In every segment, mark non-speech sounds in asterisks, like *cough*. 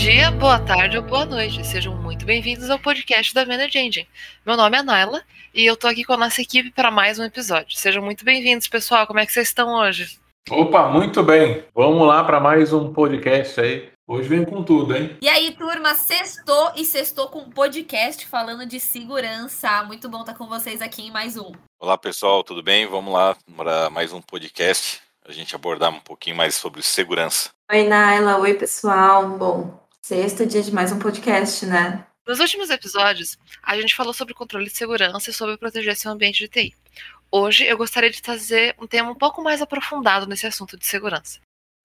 dia, boa tarde ou boa noite. Sejam muito bem-vindos ao podcast da Manage Engine. Meu nome é Naila e eu tô aqui com a nossa equipe para mais um episódio. Sejam muito bem-vindos, pessoal. Como é que vocês estão hoje? Opa, muito bem. Vamos lá para mais um podcast aí. Hoje vem com tudo, hein? E aí, turma, sextou e sextou com um podcast falando de segurança. Muito bom estar com vocês aqui em mais um. Olá, pessoal, tudo bem? Vamos lá para mais um podcast. A gente abordar um pouquinho mais sobre segurança. Oi, Naila. Oi, pessoal. Bom, sexto dia de mais um podcast, né? Nos últimos episódios, a gente falou sobre controle de segurança e sobre proteger seu ambiente de TI. Hoje eu gostaria de trazer um tema um pouco mais aprofundado nesse assunto de segurança.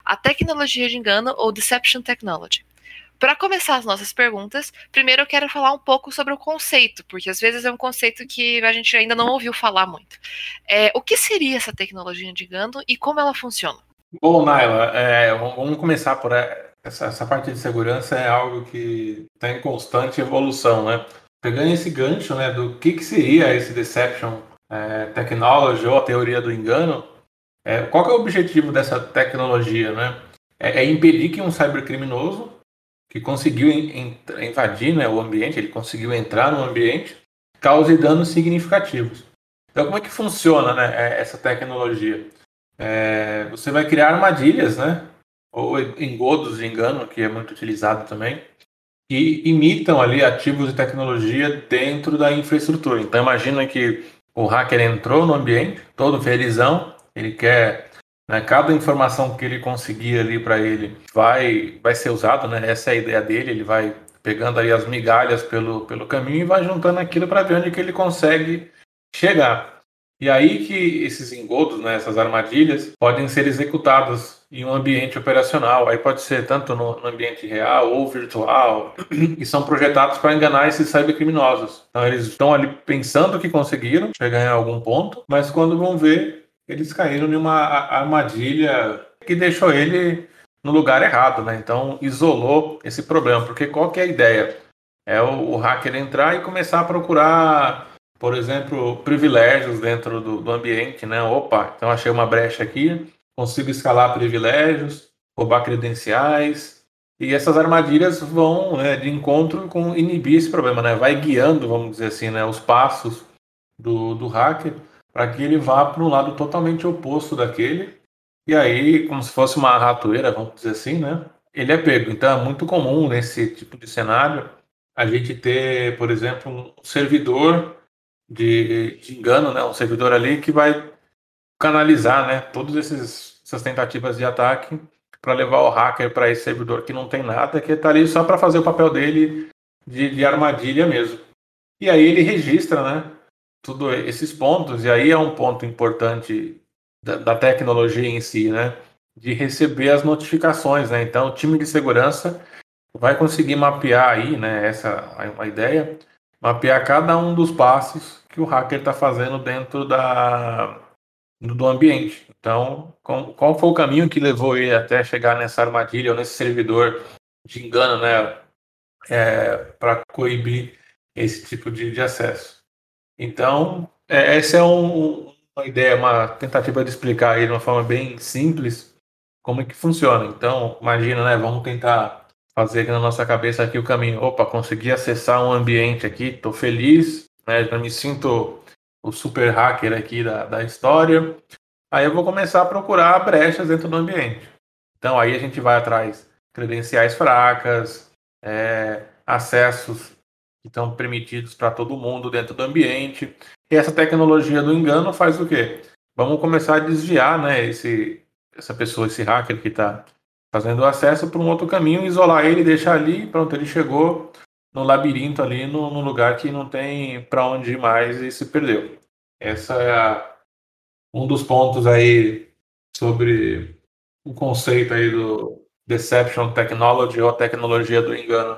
A tecnologia de engano ou Deception Technology. Para começar as nossas perguntas, primeiro eu quero falar um pouco sobre o conceito, porque às vezes é um conceito que a gente ainda não ouviu falar muito. É, o que seria essa tecnologia de engano e como ela funciona? Bom, Naila, é, vamos começar por essa, essa parte de segurança é algo que está em constante evolução, né? Pegando esse gancho, né, do que, que seria esse deception é, technology ou a teoria do engano, é, qual é o objetivo dessa tecnologia, né? É, é impedir que um cybercriminoso que conseguiu invadir né, o ambiente, ele conseguiu entrar no ambiente, cause danos significativos. Então, como é que funciona né, é, essa tecnologia? É, você vai criar armadilhas, né? Ou engodos de engano, que é muito utilizado também, que imitam ali ativos de tecnologia dentro da infraestrutura. Então imagina que o hacker entrou no ambiente, todo felizão, ele quer né, cada informação que ele conseguir ali para ele vai vai ser usado, né? Essa é a ideia dele, ele vai pegando aí as migalhas pelo, pelo caminho e vai juntando aquilo para ver onde que ele consegue chegar. E aí que esses engodos, né, essas armadilhas, podem ser executadas em um ambiente operacional. Aí pode ser tanto no, no ambiente real ou virtual, *clears throat* e são projetados para enganar esses cybercriminosos. Então eles estão ali pensando que conseguiram chegar em algum ponto, mas quando vão ver, eles caíram em uma armadilha que deixou ele no lugar errado, né? Então isolou esse problema, porque qual que é a ideia? É o, o hacker entrar e começar a procurar por exemplo, privilégios dentro do, do ambiente, né? Opa, então achei uma brecha aqui, consigo escalar privilégios, roubar credenciais, e essas armadilhas vão né, de encontro com inibir esse problema, né? Vai guiando, vamos dizer assim, né, os passos do, do hacker para que ele vá para um lado totalmente oposto daquele. E aí, como se fosse uma ratoeira, vamos dizer assim, né? Ele é pego. Então é muito comum nesse tipo de cenário a gente ter, por exemplo, um servidor de, de engano, né? Um servidor ali que vai canalizar, né? Todas essas tentativas de ataque para levar o hacker para esse servidor que não tem nada, que está ali só para fazer o papel dele de, de, armadilha mesmo. E aí ele registra, né? Tudo esses pontos e aí é um ponto importante da, da tecnologia em si, né? De receber as notificações, né? Então o time de segurança vai conseguir mapear aí, né? Essa uma ideia mapear cada um dos passos que o hacker está fazendo dentro da, do ambiente. Então, qual foi o caminho que levou ele até chegar nessa armadilha ou nesse servidor de engano, né, é, para coibir esse tipo de, de acesso? Então, é, essa é um, uma ideia, uma tentativa de explicar aí de uma forma bem simples como é que funciona. Então, imagina, né, vamos tentar fazer aqui na nossa cabeça aqui o caminho. Opa, consegui acessar um ambiente aqui, estou feliz, né? Já me sinto o super hacker aqui da, da história. Aí eu vou começar a procurar brechas dentro do ambiente. Então aí a gente vai atrás credenciais fracas, é, acessos que estão permitidos para todo mundo dentro do ambiente. E essa tecnologia do engano faz o quê? Vamos começar a desviar, né, esse, essa pessoa, esse hacker que está fazendo acesso para um outro caminho, isolar ele, deixar ali, pronto, ele chegou no labirinto ali, no, no lugar que não tem para onde ir mais e se perdeu. Essa é a, um dos pontos aí sobre o conceito aí do Deception Technology ou tecnologia do engano.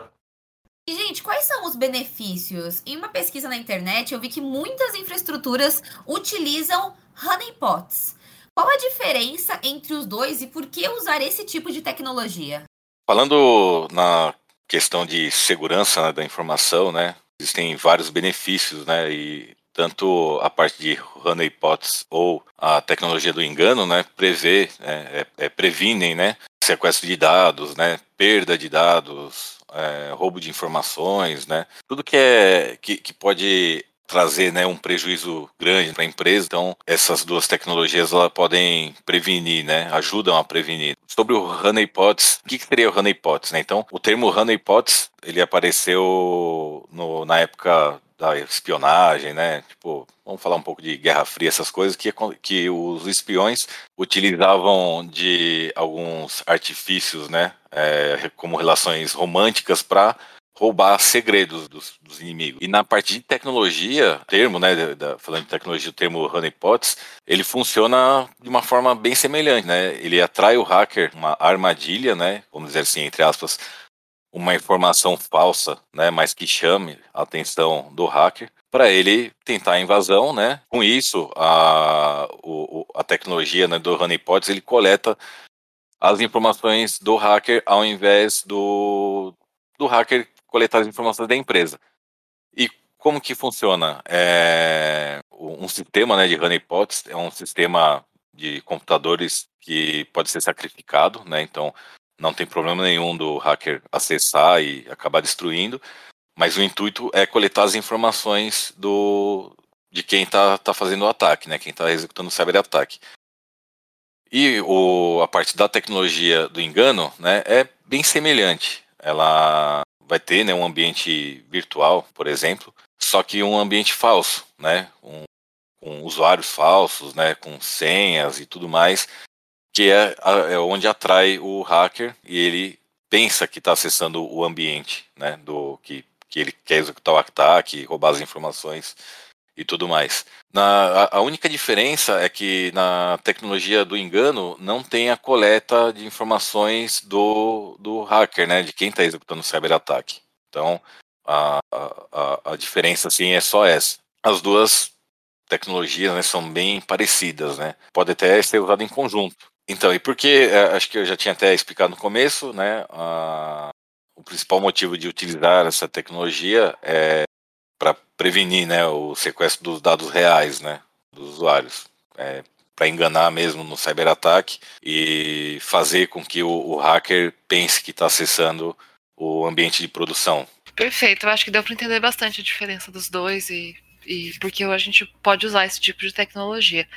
E, gente, quais são os benefícios? Em uma pesquisa na internet, eu vi que muitas infraestruturas utilizam honeypots. Qual a diferença entre os dois e por que usar esse tipo de tecnologia? Falando na questão de segurança né, da informação, né, existem vários benefícios, né, e tanto a parte de honeypots ou a tecnologia do engano, né, prevê, né, é, é, previnem, né, sequestro de dados, né, perda de dados, é, roubo de informações, né, tudo que é que, que pode trazer né, um prejuízo grande para a empresa. Então, essas duas tecnologias elas podem prevenir, né, ajudam a prevenir. Sobre o honeypots, o que, que seria o honeypots? Né? Então, o termo honeypots ele apareceu no, na época da espionagem, né? Tipo, vamos falar um pouco de Guerra Fria, essas coisas que, que os espiões utilizavam de alguns artifícios, né? É, como relações românticas para roubar segredos dos, dos, inimigos. E na parte de tecnologia, termo, né, da, falando de tecnologia, o termo honeypots, ele funciona de uma forma bem semelhante, né? Ele atrai o hacker uma armadilha, né, vamos dizer assim, entre aspas, uma informação falsa, né, mas que chame a atenção do hacker para ele tentar a invasão, né? Com isso, a, o, a tecnologia né, do honeypots, ele coleta as informações do hacker ao invés do, do hacker coletar as informações da empresa. E como que funciona? É, um sistema né, de honeypots é um sistema de computadores que pode ser sacrificado, né? Então não tem problema nenhum do hacker acessar e acabar destruindo, mas o intuito é coletar as informações do de quem está tá fazendo o ataque, né? Quem está executando o cyberataque. E o, a parte da tecnologia do engano, né, é bem semelhante. Ela vai ter né, um ambiente virtual, por exemplo, só que um ambiente falso, né, um, com usuários falsos, né, com senhas e tudo mais, que é, é onde atrai o hacker e ele pensa que está acessando o ambiente, né, do que, que ele quer executar o ataque, roubar as informações e tudo mais. Na, a, única diferença é que na tecnologia do engano não tem a coleta de informações do, do hacker, né, de quem está executando o cyberataque. Então, a, a, a diferença assim é só essa. As duas tecnologias né, são bem parecidas, né? Pode até ser usado em conjunto. Então, e porque é, acho que eu já tinha até explicado no começo, né? A, o principal motivo de utilizar essa tecnologia é para prevenir né, o sequestro dos dados reais né, dos usuários. É, para enganar mesmo no cyberataque e fazer com que o, o hacker pense que está acessando o ambiente de produção. Perfeito, eu acho que deu para entender bastante a diferença dos dois e, e porque a gente pode usar esse tipo de tecnologia.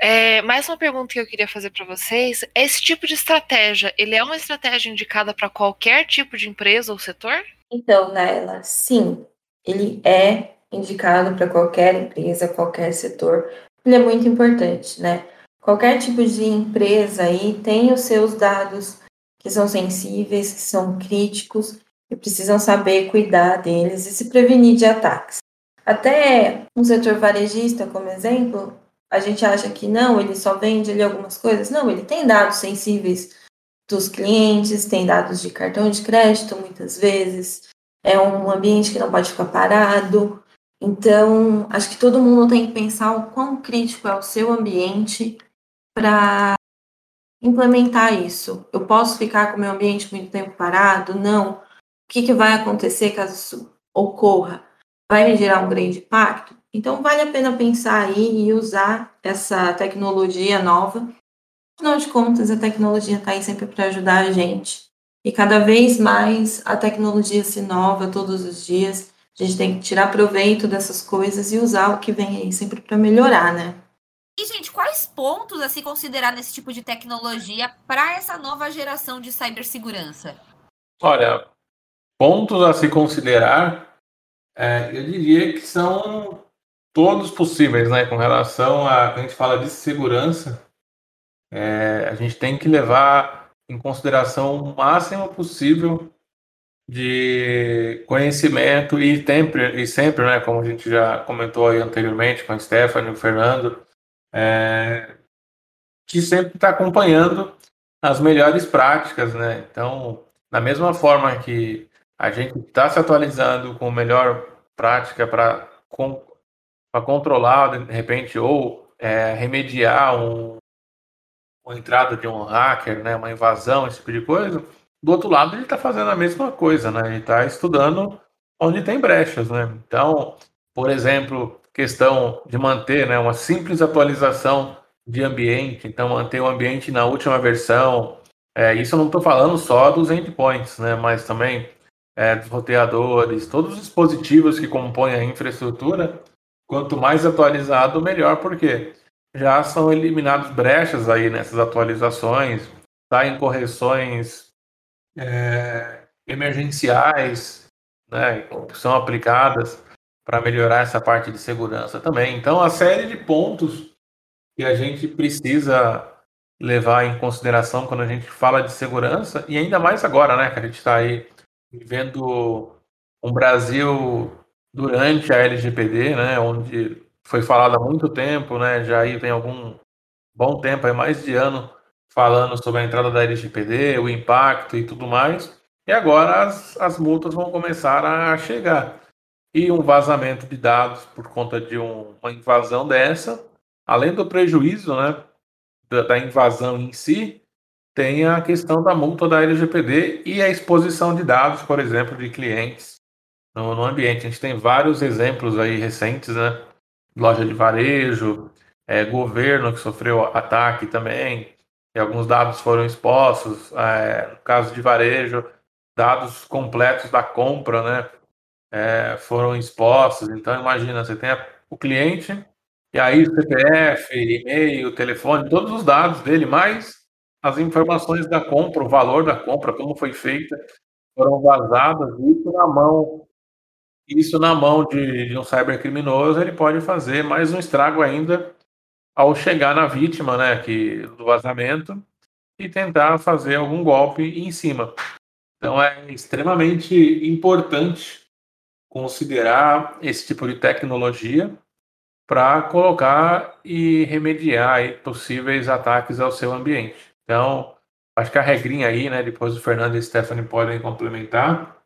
É, mais uma pergunta que eu queria fazer para vocês: esse tipo de estratégia, ele é uma estratégia indicada para qualquer tipo de empresa ou setor? Então, Naila, sim ele é indicado para qualquer empresa, qualquer setor. Ele é muito importante, né? Qualquer tipo de empresa aí tem os seus dados que são sensíveis, que são críticos e precisam saber cuidar deles e se prevenir de ataques. Até um setor varejista, como exemplo, a gente acha que não, ele só vende ali algumas coisas. Não, ele tem dados sensíveis dos clientes, tem dados de cartão de crédito muitas vezes, é um ambiente que não pode ficar parado. Então, acho que todo mundo tem que pensar o quão crítico é o seu ambiente para implementar isso. Eu posso ficar com o meu ambiente muito tempo parado? Não. O que, que vai acontecer caso isso ocorra? Vai me gerar um grande impacto? Então, vale a pena pensar aí e usar essa tecnologia nova. Afinal de contas, a tecnologia está aí sempre para ajudar a gente. E cada vez mais a tecnologia se inova todos os dias. A gente tem que tirar proveito dessas coisas e usar o que vem aí sempre para melhorar, né? E, gente, quais pontos a se considerar nesse tipo de tecnologia para essa nova geração de cibersegurança? Olha, pontos a se considerar, é, eu diria que são todos possíveis, né? Com relação a, quando a gente fala de segurança, é, a gente tem que levar em consideração o máximo possível de conhecimento e sempre, e sempre né, como a gente já comentou aí anteriormente com a Stephanie, o Fernando, é, que sempre está acompanhando as melhores práticas, né? Então, da mesma forma que a gente está se atualizando com melhor prática para com, controlar, de repente, ou é, remediar um, uma entrada de um hacker, né, uma invasão, esse tipo de coisa, do outro lado ele está fazendo a mesma coisa, né? Ele está estudando onde tem brechas, né? Então, por exemplo, questão de manter, né, uma simples atualização de ambiente, então manter o ambiente na última versão, É, isso eu não estou falando só dos endpoints, né, mas também é, dos roteadores, todos os dispositivos que compõem a infraestrutura, quanto mais atualizado, melhor, porque já são eliminados brechas aí nessas atualizações, saem correções é, emergenciais, né, que são aplicadas para melhorar essa parte de segurança também. Então, a série de pontos que a gente precisa levar em consideração quando a gente fala de segurança, e ainda mais agora, né, que a gente está aí vivendo um Brasil durante a LGPD, né, onde foi falado há muito tempo, né, já aí vem algum bom tempo, aí mais de ano, falando sobre a entrada da LGPD, o impacto e tudo mais, e agora as, as multas vão começar a chegar. E um vazamento de dados por conta de um, uma invasão dessa, além do prejuízo né, da, da invasão em si, tem a questão da multa da LGPD e a exposição de dados, por exemplo, de clientes no, no ambiente. A gente tem vários exemplos aí recentes, né? Loja de varejo, é, governo que sofreu ataque também, e alguns dados foram expostos. É, no caso de varejo, dados completos da compra, né? É, foram expostos. Então, imagina, você tem a, o cliente, e aí o CPF, e-mail, telefone, todos os dados dele, mais as informações da compra, o valor da compra, como foi feita, foram vazadas, isso na mão. Isso na mão de, de um cybercriminoso, ele pode fazer mais um estrago ainda ao chegar na vítima, né, que, do vazamento, e tentar fazer algum golpe em cima. Então é extremamente importante considerar esse tipo de tecnologia para colocar e remediar possíveis ataques ao seu ambiente. Então, acho que a regrinha aí, né, depois o Fernando e a Stephanie podem complementar,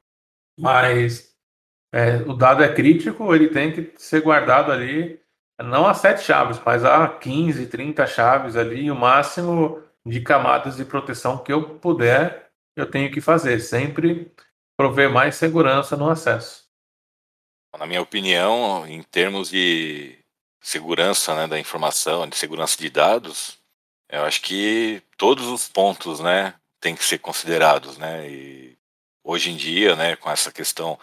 mas é, o dado é crítico, ele tem que ser guardado ali, não a sete chaves, mas a 15, 30 chaves ali, o máximo de camadas de proteção que eu puder eu tenho que fazer, sempre prover mais segurança no acesso. Na minha opinião, em termos de segurança né, da informação, de segurança de dados, eu acho que todos os pontos né, têm que ser considerados. Né, e hoje em dia, né, com essa questão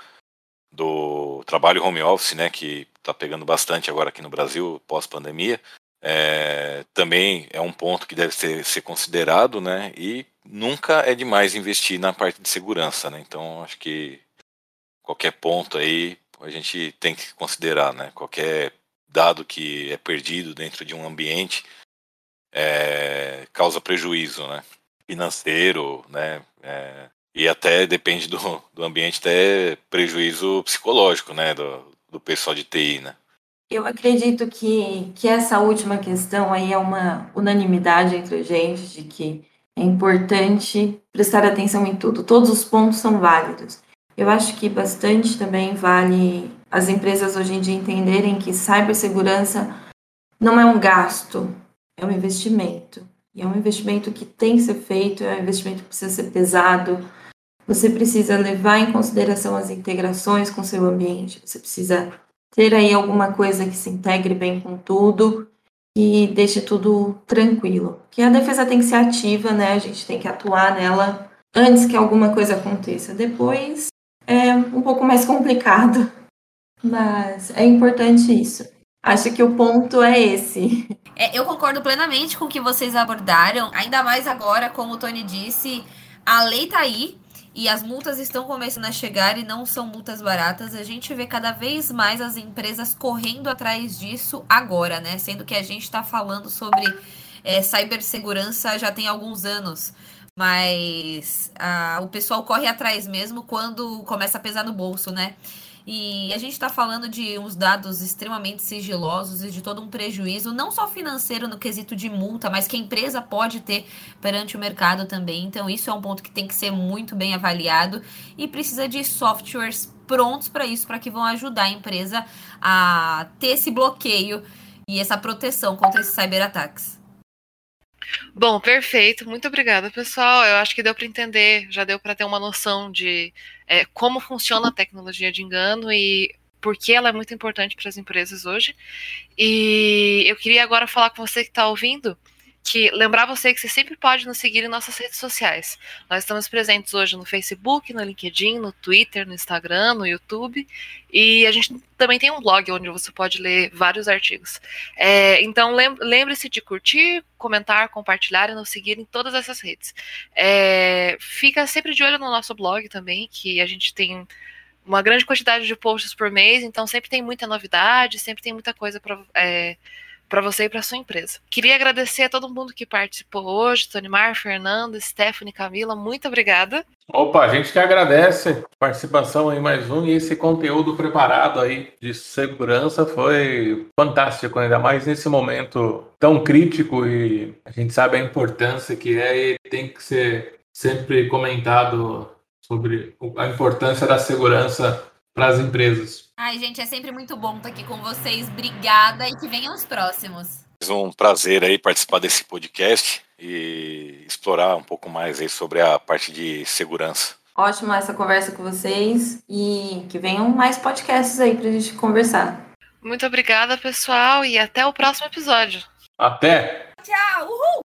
do trabalho home office, né, que está pegando bastante agora aqui no Brasil, pós-pandemia, é, também é um ponto que deve ser, ser considerado, né? E nunca é demais investir na parte de segurança, né? Então acho que qualquer ponto aí a gente tem que considerar, né? Qualquer dado que é perdido dentro de um ambiente é, causa prejuízo, né? Financeiro, né? É, e até depende do, do ambiente, até prejuízo psicológico, né? Do, do pessoal de TI, né? Eu acredito que, que essa última questão aí é uma unanimidade entre a gente, de que é importante prestar atenção em tudo, todos os pontos são válidos. Eu acho que bastante também vale as empresas hoje em dia entenderem que cibersegurança não é um gasto, é um investimento. E é um investimento que tem que ser feito, é um investimento que precisa ser pesado. Você precisa levar em consideração as integrações com seu ambiente, você precisa ter aí alguma coisa que se integre bem com tudo e deixe tudo tranquilo. Que a defesa tem que ser ativa, né? A gente tem que atuar nela antes que alguma coisa aconteça. Depois é um pouco mais complicado, *laughs* mas é importante isso. Acho que o ponto é esse. É, eu concordo plenamente com o que vocês abordaram, ainda mais agora, como o Tony disse, a lei tá aí, e as multas estão começando a chegar e não são multas baratas. A gente vê cada vez mais as empresas correndo atrás disso agora, né? Sendo que a gente está falando sobre é, cibersegurança já tem alguns anos. Mas a, o pessoal corre atrás mesmo quando começa a pesar no bolso, né? E a gente está falando de uns dados extremamente sigilosos e de todo um prejuízo, não só financeiro no quesito de multa, mas que a empresa pode ter perante o mercado também. Então, isso é um ponto que tem que ser muito bem avaliado e precisa de softwares prontos para isso, para que vão ajudar a empresa a ter esse bloqueio e essa proteção contra esses cyberataques. Bom, perfeito. Muito obrigada, pessoal. Eu acho que deu para entender, já deu para ter uma noção de é, como funciona a tecnologia de engano e por que ela é muito importante para as empresas hoje. E eu queria agora falar com você que está ouvindo que lembrar você que você sempre pode nos seguir em nossas redes sociais. Nós estamos presentes hoje no Facebook, no LinkedIn, no Twitter, no Instagram, no YouTube. E a gente também tem um blog onde você pode ler vários artigos. É, então lembre-se de curtir, comentar, compartilhar e nos seguir em todas essas redes. É, fica sempre de olho no nosso blog também, que a gente tem uma grande quantidade de posts por mês, então sempre tem muita novidade, sempre tem muita coisa para é, para você e para sua empresa. Queria agradecer a todo mundo que participou hoje, Tonimar, Fernando, Stephanie, Camila, muito obrigada. Opa, a gente que agradece a participação em mais um e esse conteúdo preparado aí de segurança foi fantástico, ainda mais nesse momento tão crítico e a gente sabe a importância que é e tem que ser sempre comentado sobre a importância da segurança para as empresas. Ai, gente, é sempre muito bom estar aqui com vocês. Obrigada e que venham os próximos. É um prazer aí participar desse podcast e explorar um pouco mais aí sobre a parte de segurança. Ótima essa conversa com vocês e que venham mais podcasts aí para a gente conversar. Muito obrigada, pessoal, e até o próximo episódio. Até! Tchau! Uhul!